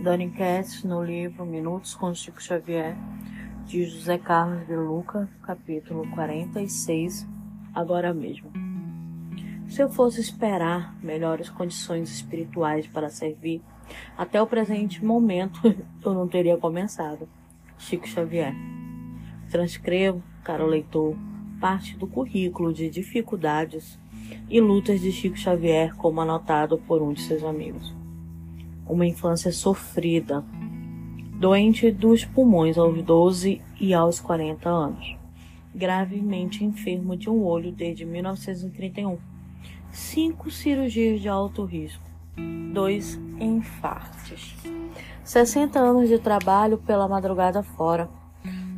Dani Katz no livro Minutos com Chico Xavier, de José Carlos de Luca, capítulo 46, agora mesmo. Se eu fosse esperar melhores condições espirituais para servir, até o presente momento eu não teria começado. Chico Xavier. Transcrevo, caro leitor, parte do currículo de dificuldades e lutas de Chico Xavier, como anotado por um de seus amigos. Uma infância sofrida, doente dos pulmões aos 12 e aos 40 anos, gravemente enfermo de um olho desde 1931, cinco cirurgias de alto risco, dois infartos, 60 anos de trabalho pela madrugada fora,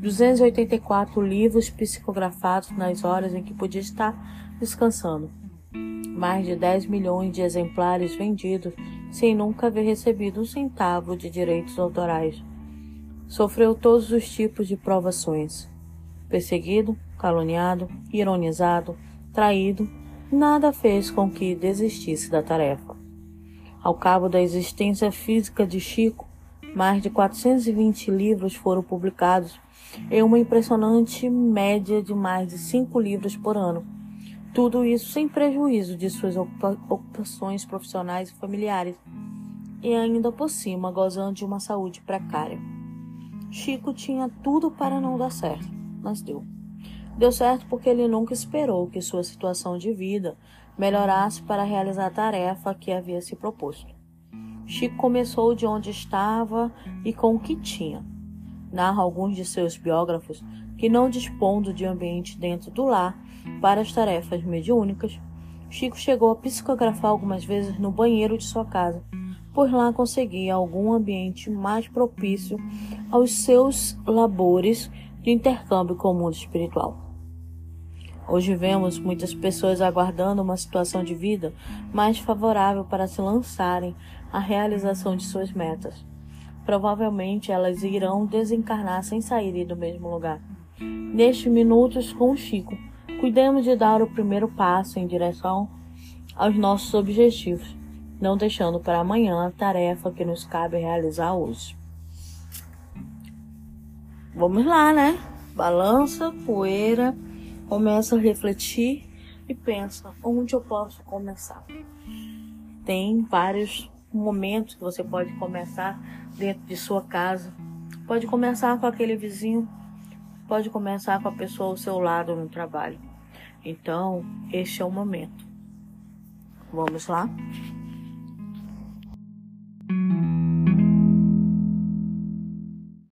284 livros psicografados nas horas em que podia estar descansando, mais de 10 milhões de exemplares vendidos sem nunca haver recebido um centavo de direitos autorais. Sofreu todos os tipos de provações. Perseguido, caluniado, ironizado, traído, nada fez com que desistisse da tarefa. Ao cabo da existência física de Chico, mais de 420 livros foram publicados em uma impressionante média de mais de cinco livros por ano tudo isso sem prejuízo de suas ocupações profissionais e familiares, e ainda por cima gozando de uma saúde precária. Chico tinha tudo para não dar certo, mas deu. Deu certo porque ele nunca esperou que sua situação de vida melhorasse para realizar a tarefa que havia se proposto. Chico começou de onde estava e com o que tinha. Narra alguns de seus biógrafos que, não dispondo de ambiente dentro do lar, para as tarefas mediúnicas, Chico chegou a psicografar algumas vezes no banheiro de sua casa, pois lá conseguia algum ambiente mais propício aos seus labores de intercâmbio com o mundo espiritual. Hoje vemos muitas pessoas aguardando uma situação de vida mais favorável para se lançarem à realização de suas metas. Provavelmente elas irão desencarnar sem saírem do mesmo lugar. Nestes minutos com o Chico, Cuidemos de dar o primeiro passo em direção aos nossos objetivos, não deixando para amanhã a tarefa que nos cabe realizar hoje. Vamos lá, né? Balança, poeira, começa a refletir e pensa onde eu posso começar. Tem vários momentos que você pode começar dentro de sua casa. Pode começar com aquele vizinho, pode começar com a pessoa ao seu lado no trabalho. Então, este é o momento. Vamos lá?